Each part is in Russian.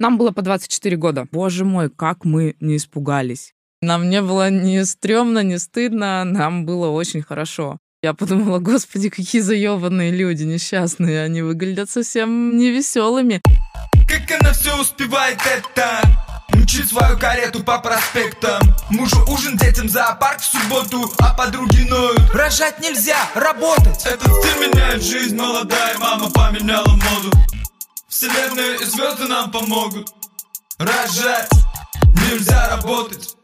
Нам было по 24 года. Боже мой, как мы не испугались. Нам не было ни стрёмно, ни стыдно, нам было очень хорошо. Я подумала, господи, какие заебанные люди, несчастные. Они выглядят совсем невеселыми. Как она все успевает это? Мчит свою карету по проспектам Мужу ужин, детям зоопарк в субботу А подруги ноют Рожать нельзя, работать Этот стиль меняет жизнь Молодая мама поменяла Вселенная и звезды нам помогут Рожать нельзя работать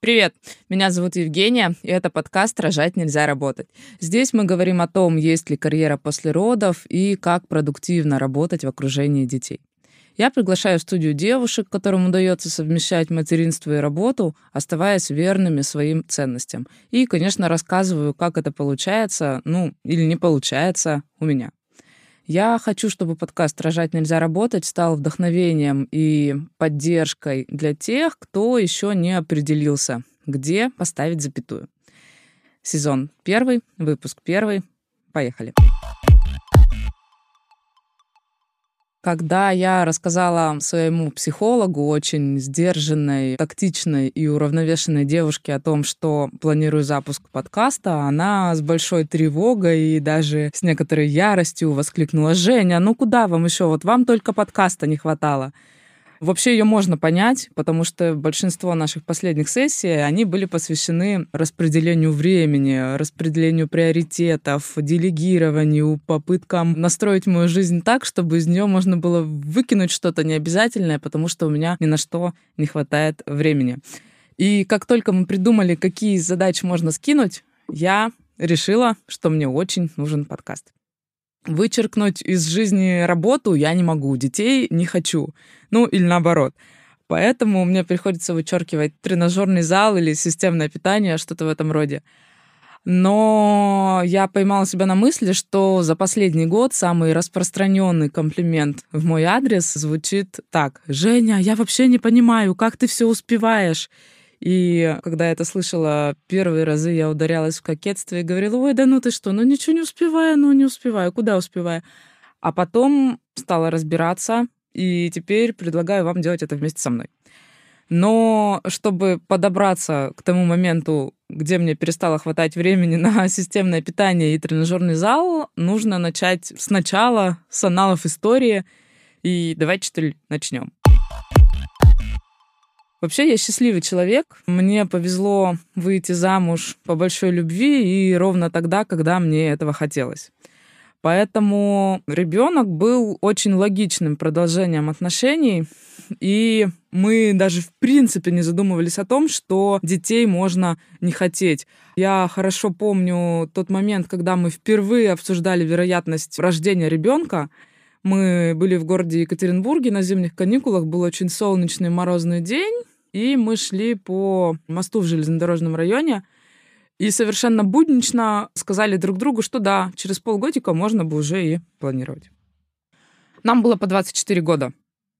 Привет, меня зовут Евгения, и это подкаст «Рожать нельзя работать». Здесь мы говорим о том, есть ли карьера после родов и как продуктивно работать в окружении детей. Я приглашаю в студию девушек, которым удается совмещать материнство и работу, оставаясь верными своим ценностям. И, конечно, рассказываю, как это получается, ну, или не получается у меня. Я хочу, чтобы подкаст «Рожать нельзя работать» стал вдохновением и поддержкой для тех, кто еще не определился, где поставить запятую. Сезон первый, выпуск первый. Поехали. Когда я рассказала своему психологу, очень сдержанной, тактичной и уравновешенной девушке о том, что планирую запуск подкаста, она с большой тревогой и даже с некоторой яростью воскликнула, «Женя, ну куда вам еще? Вот вам только подкаста не хватало». Вообще ее можно понять, потому что большинство наших последних сессий, они были посвящены распределению времени, распределению приоритетов, делегированию, попыткам настроить мою жизнь так, чтобы из нее можно было выкинуть что-то необязательное, потому что у меня ни на что не хватает времени. И как только мы придумали, какие задачи можно скинуть, я решила, что мне очень нужен подкаст. Вычеркнуть из жизни работу я не могу, детей не хочу. Ну, или наоборот. Поэтому мне приходится вычеркивать тренажерный зал или системное питание, что-то в этом роде. Но я поймала себя на мысли, что за последний год самый распространенный комплимент в мой адрес звучит так. «Женя, я вообще не понимаю, как ты все успеваешь?» И когда я это слышала первые разы, я ударялась в кокетство и говорила, ой, да ну ты что, ну ничего не успеваю, ну не успеваю, куда успеваю? А потом стала разбираться, и теперь предлагаю вам делать это вместе со мной. Но чтобы подобраться к тому моменту, где мне перестало хватать времени на системное питание и тренажерный зал, нужно начать сначала с аналов истории. И давайте, что ли, начнем. Вообще я счастливый человек. Мне повезло выйти замуж по большой любви и ровно тогда, когда мне этого хотелось. Поэтому ребенок был очень логичным продолжением отношений, и мы даже в принципе не задумывались о том, что детей можно не хотеть. Я хорошо помню тот момент, когда мы впервые обсуждали вероятность рождения ребенка. Мы были в городе Екатеринбурге на зимних каникулах, был очень солнечный морозный день, и мы шли по мосту в железнодорожном районе, и совершенно буднично сказали друг другу, что да, через полгодика можно бы уже и планировать. Нам было по 24 года.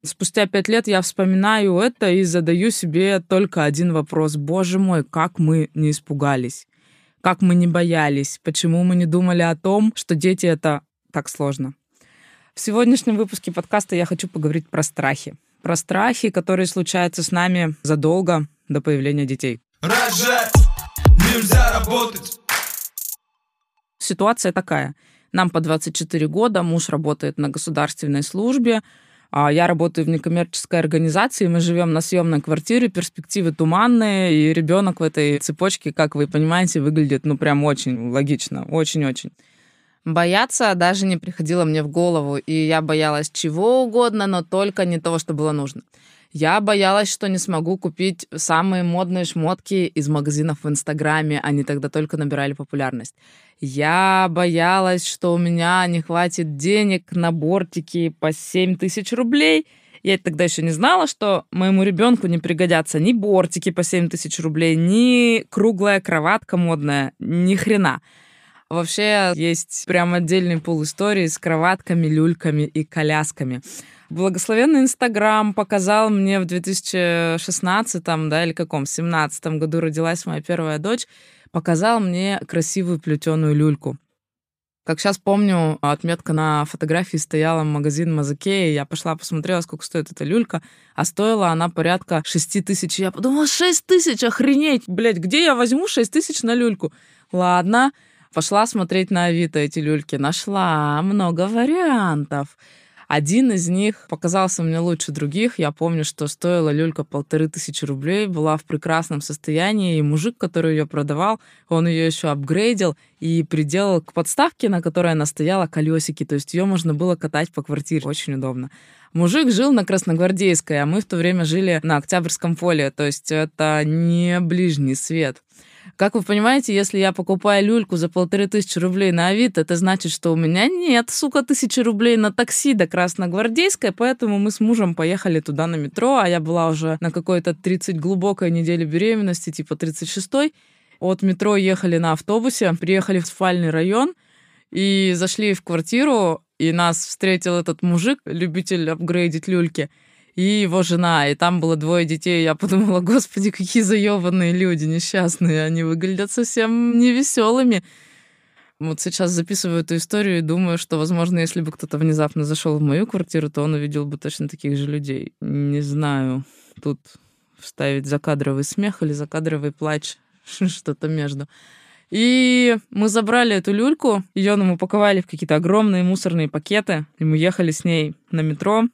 Спустя пять лет я вспоминаю это и задаю себе только один вопрос. Боже мой, как мы не испугались, как мы не боялись, почему мы не думали о том, что дети — это так сложно. В сегодняшнем выпуске подкаста я хочу поговорить про страхи про страхи, которые случаются с нами задолго до появления детей. Рожать нельзя работать. Ситуация такая. Нам по 24 года, муж работает на государственной службе, а я работаю в некоммерческой организации, мы живем на съемной квартире, перспективы туманные, и ребенок в этой цепочке, как вы понимаете, выглядит ну прям очень логично, очень-очень. Бояться даже не приходило мне в голову, и я боялась чего угодно, но только не того, что было нужно. Я боялась, что не смогу купить самые модные шмотки из магазинов в Инстаграме, они тогда только набирали популярность. Я боялась, что у меня не хватит денег на бортики по 7 тысяч рублей. Я тогда еще не знала, что моему ребенку не пригодятся ни бортики по 7 тысяч рублей, ни круглая кроватка модная, ни хрена. Вообще есть прям отдельный пул истории с кроватками, люльками и колясками. Благословенный Инстаграм показал мне в 2016, да, или каком, 17 году родилась моя первая дочь, показал мне красивую плетеную люльку. Как сейчас помню, отметка на фотографии стояла магазин Мазаке, я пошла посмотрела, сколько стоит эта люлька, а стоила она порядка 6 тысяч. Я подумала, 6 тысяч, охренеть, блядь, где я возьму 6 тысяч на люльку? Ладно, пошла смотреть на Авито эти люльки, нашла много вариантов. Один из них показался мне лучше других. Я помню, что стоила люлька полторы тысячи рублей, была в прекрасном состоянии, и мужик, который ее продавал, он ее еще апгрейдил и приделал к подставке, на которой она стояла, колесики. То есть ее можно было катать по квартире. Очень удобно. Мужик жил на Красногвардейской, а мы в то время жили на Октябрьском поле. То есть это не ближний свет. Как вы понимаете, если я покупаю люльку за полторы тысячи рублей на Авито, это значит, что у меня нет, сука, тысячи рублей на такси до Красногвардейской, поэтому мы с мужем поехали туда на метро, а я была уже на какой-то 30 глубокой неделе беременности, типа 36-й. От метро ехали на автобусе, приехали в спальный район и зашли в квартиру, и нас встретил этот мужик, любитель апгрейдить люльки и его жена, и там было двое детей. Я подумала, господи, какие заебанные люди несчастные, они выглядят совсем невеселыми. Вот сейчас записываю эту историю и думаю, что, возможно, если бы кто-то внезапно зашел в мою квартиру, то он увидел бы точно таких же людей. Не знаю, тут вставить закадровый смех или закадровый плач, что-то между. И мы забрали эту люльку, ее нам упаковали в какие-то огромные мусорные пакеты, и мы ехали с ней на метро,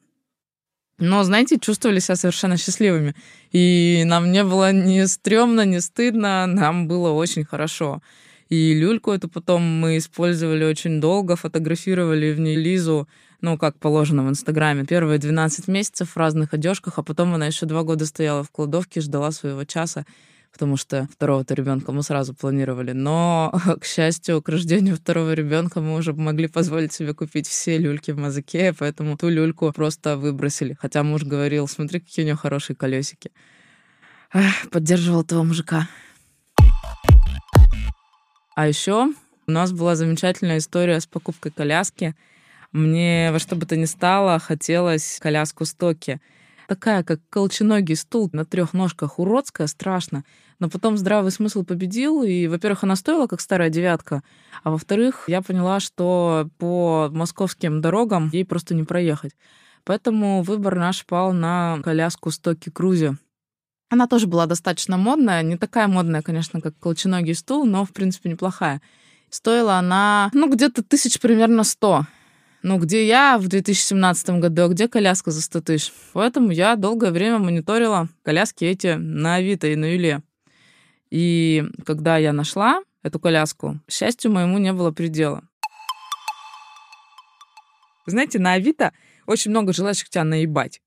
но, знаете, чувствовали себя совершенно счастливыми. И нам не было ни стрёмно, ни стыдно, нам было очень хорошо. И люльку эту потом мы использовали очень долго, фотографировали в ней Лизу, ну, как положено в Инстаграме. Первые 12 месяцев в разных одежках, а потом она еще два года стояла в кладовке, ждала своего часа потому что второго-то ребенка мы сразу планировали. Но, к счастью, к рождению второго ребенка мы уже могли позволить себе купить все люльки в Мазаке, поэтому ту люльку просто выбросили. Хотя муж говорил, смотри, какие у нее хорошие колесики. Поддерживал того мужика. А еще у нас была замечательная история с покупкой коляски. Мне во что бы то ни стало хотелось коляску Стоки — такая, как колченогий стул на трех ножках, уродская, страшно. Но потом здравый смысл победил, и, во-первых, она стоила как старая девятка, а во-вторых, я поняла, что по московским дорогам ей просто не проехать. Поэтому выбор наш пал на коляску Стоки Крузи. Она тоже была достаточно модная, не такая модная, конечно, как колченогий стул, но, в принципе, неплохая. Стоила она, ну, где-то тысяч примерно сто. Ну, где я в 2017 году, а где коляска за 100 тысяч? Поэтому я долгое время мониторила коляски эти на Авито и на Юле. И когда я нашла эту коляску, счастью моему не было предела. знаете, на Авито очень много желающих тебя наебать.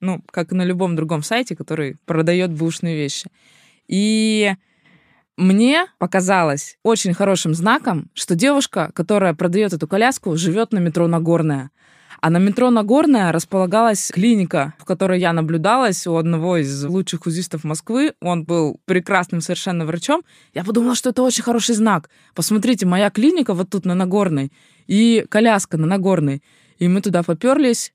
Ну, как и на любом другом сайте, который продает бушные вещи. И мне показалось очень хорошим знаком, что девушка, которая продает эту коляску, живет на метро Нагорная. А на метро Нагорная располагалась клиника, в которой я наблюдалась у одного из лучших узистов Москвы. Он был прекрасным совершенно врачом. Я подумала, что это очень хороший знак. Посмотрите, моя клиника вот тут на Нагорной и коляска на Нагорной. И мы туда поперлись,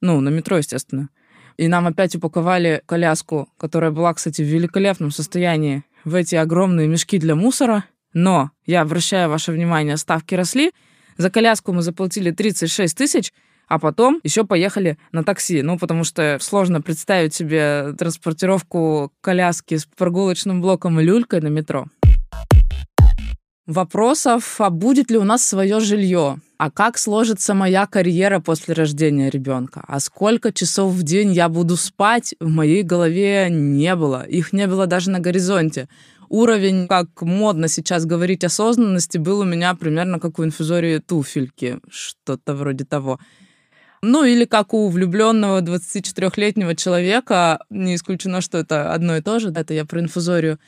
ну, на метро, естественно. И нам опять упаковали коляску, которая была, кстати, в великолепном состоянии в эти огромные мешки для мусора. Но, я обращаю ваше внимание, ставки росли. За коляску мы заплатили 36 тысяч, а потом еще поехали на такси. Ну, потому что сложно представить себе транспортировку коляски с прогулочным блоком и люлькой на метро. Вопросов, а будет ли у нас свое жилье? А как сложится моя карьера после рождения ребенка? А сколько часов в день я буду спать, в моей голове не было. Их не было даже на горизонте. Уровень, как модно сейчас говорить осознанности, был у меня примерно как у инфузории туфельки. Что-то вроде того. Ну или как у влюбленного 24-летнего человека, не исключено, что это одно и то же, это я про инфузорию,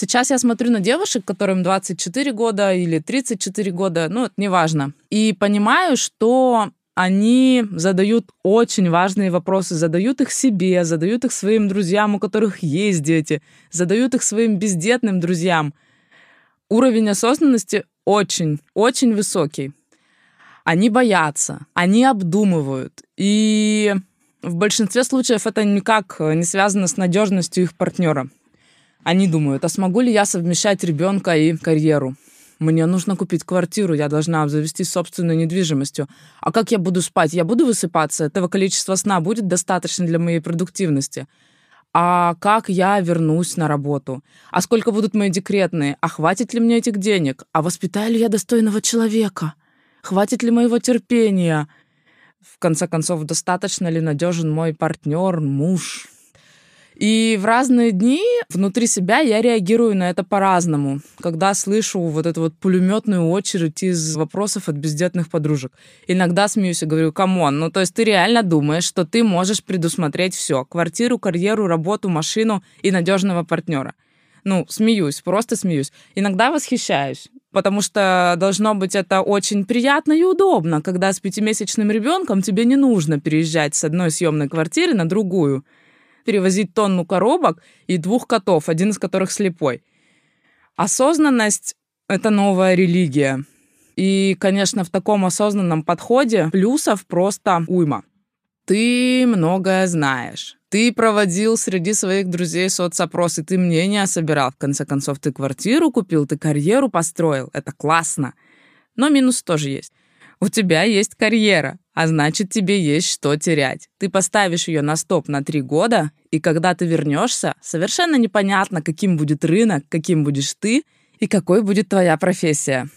Сейчас я смотрю на девушек, которым 24 года или 34 года, ну, неважно, и понимаю, что они задают очень важные вопросы, задают их себе, задают их своим друзьям, у которых есть дети, задают их своим бездетным друзьям. Уровень осознанности очень, очень высокий. Они боятся, они обдумывают. И в большинстве случаев это никак не связано с надежностью их партнера. Они думают, а смогу ли я совмещать ребенка и карьеру? Мне нужно купить квартиру, я должна обзавестись собственной недвижимостью. А как я буду спать? Я буду высыпаться? Этого количества сна будет достаточно для моей продуктивности? А как я вернусь на работу? А сколько будут мои декретные? А хватит ли мне этих денег? А воспитаю ли я достойного человека? Хватит ли моего терпения? В конце концов, достаточно ли надежен мой партнер, муж, и в разные дни внутри себя я реагирую на это по-разному, когда слышу вот эту вот пулеметную очередь из вопросов от бездетных подружек. Иногда смеюсь и говорю, come on, ну то есть ты реально думаешь, что ты можешь предусмотреть все: квартиру, карьеру, работу, машину и надежного партнера. Ну, смеюсь, просто смеюсь. Иногда восхищаюсь потому что должно быть это очень приятно и удобно, когда с пятимесячным ребенком тебе не нужно переезжать с одной съемной квартиры на другую перевозить тонну коробок и двух котов, один из которых слепой. Осознанность — это новая религия. И, конечно, в таком осознанном подходе плюсов просто уйма. Ты многое знаешь. Ты проводил среди своих друзей соцопросы, ты мнения собирал. В конце концов, ты квартиру купил, ты карьеру построил. Это классно. Но минус тоже есть. У тебя есть карьера, а значит, тебе есть что терять. Ты поставишь ее на стоп на три года, и когда ты вернешься, совершенно непонятно, каким будет рынок, каким будешь ты и какой будет твоя профессия.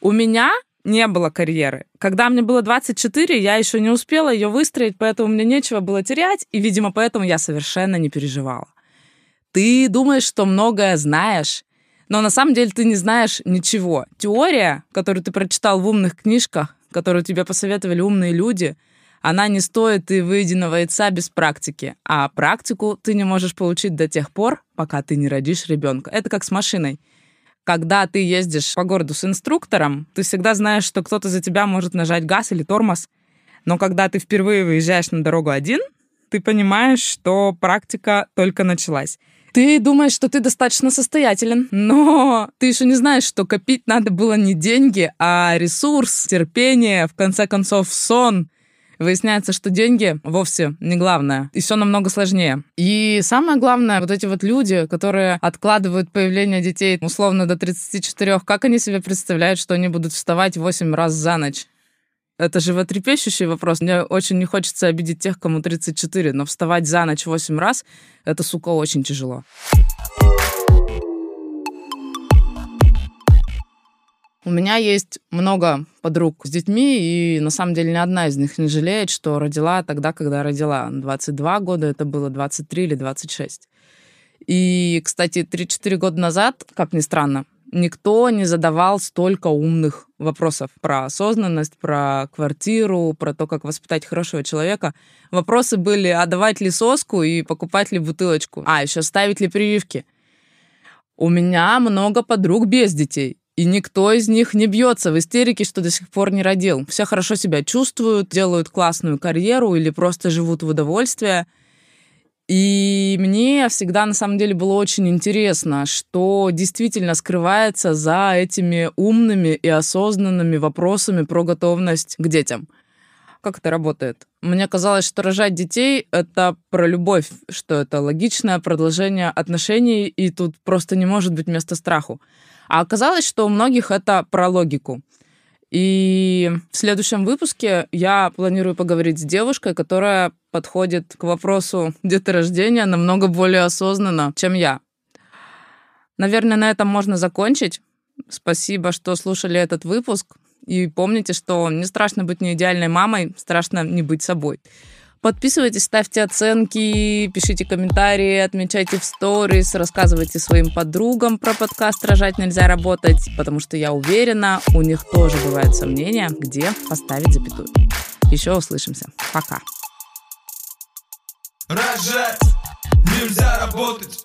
У меня не было карьеры. Когда мне было 24, я еще не успела ее выстроить, поэтому мне нечего было терять, и, видимо, поэтому я совершенно не переживала. Ты думаешь, что многое знаешь, но на самом деле ты не знаешь ничего. Теория, которую ты прочитал в умных книжках, которую тебе посоветовали умные люди, она не стоит и выеденного яйца без практики. А практику ты не можешь получить до тех пор, пока ты не родишь ребенка. Это как с машиной. Когда ты ездишь по городу с инструктором, ты всегда знаешь, что кто-то за тебя может нажать газ или тормоз. Но когда ты впервые выезжаешь на дорогу один, ты понимаешь, что практика только началась. Ты думаешь, что ты достаточно состоятелен, но ты еще не знаешь, что копить надо было не деньги, а ресурс, терпение, в конце концов, сон. Выясняется, что деньги вовсе не главное. И все намного сложнее. И самое главное, вот эти вот люди, которые откладывают появление детей условно до 34, как они себе представляют, что они будут вставать 8 раз за ночь? Это животрепещущий вопрос. Мне очень не хочется обидеть тех, кому 34, но вставать за ночь 8 раз — это, сука, очень тяжело. У меня есть много подруг с детьми, и на самом деле ни одна из них не жалеет, что родила тогда, когда родила. 22 года, это было 23 или 26. И, кстати, 3-4 года назад, как ни странно, никто не задавал столько умных вопросов про осознанность, про квартиру, про то, как воспитать хорошего человека. Вопросы были, а давать ли соску и покупать ли бутылочку? А, еще ставить ли прививки? У меня много подруг без детей. И никто из них не бьется в истерике, что до сих пор не родил. Все хорошо себя чувствуют, делают классную карьеру или просто живут в удовольствие – и мне всегда на самом деле было очень интересно, что действительно скрывается за этими умными и осознанными вопросами про готовность к детям. Как это работает? Мне казалось, что рожать детей — это про любовь, что это логичное продолжение отношений, и тут просто не может быть места страху. А оказалось, что у многих это про логику. И в следующем выпуске я планирую поговорить с девушкой, которая подходит к вопросу деторождения намного более осознанно, чем я. Наверное, на этом можно закончить. Спасибо, что слушали этот выпуск. И помните, что не страшно быть не идеальной мамой, страшно не быть собой. Подписывайтесь, ставьте оценки, пишите комментарии, отмечайте в сторис, рассказывайте своим подругам про подкаст «Рожать нельзя работать», потому что я уверена, у них тоже бывают сомнения, где поставить запятую. Еще услышимся. Пока. Рожать нельзя работать.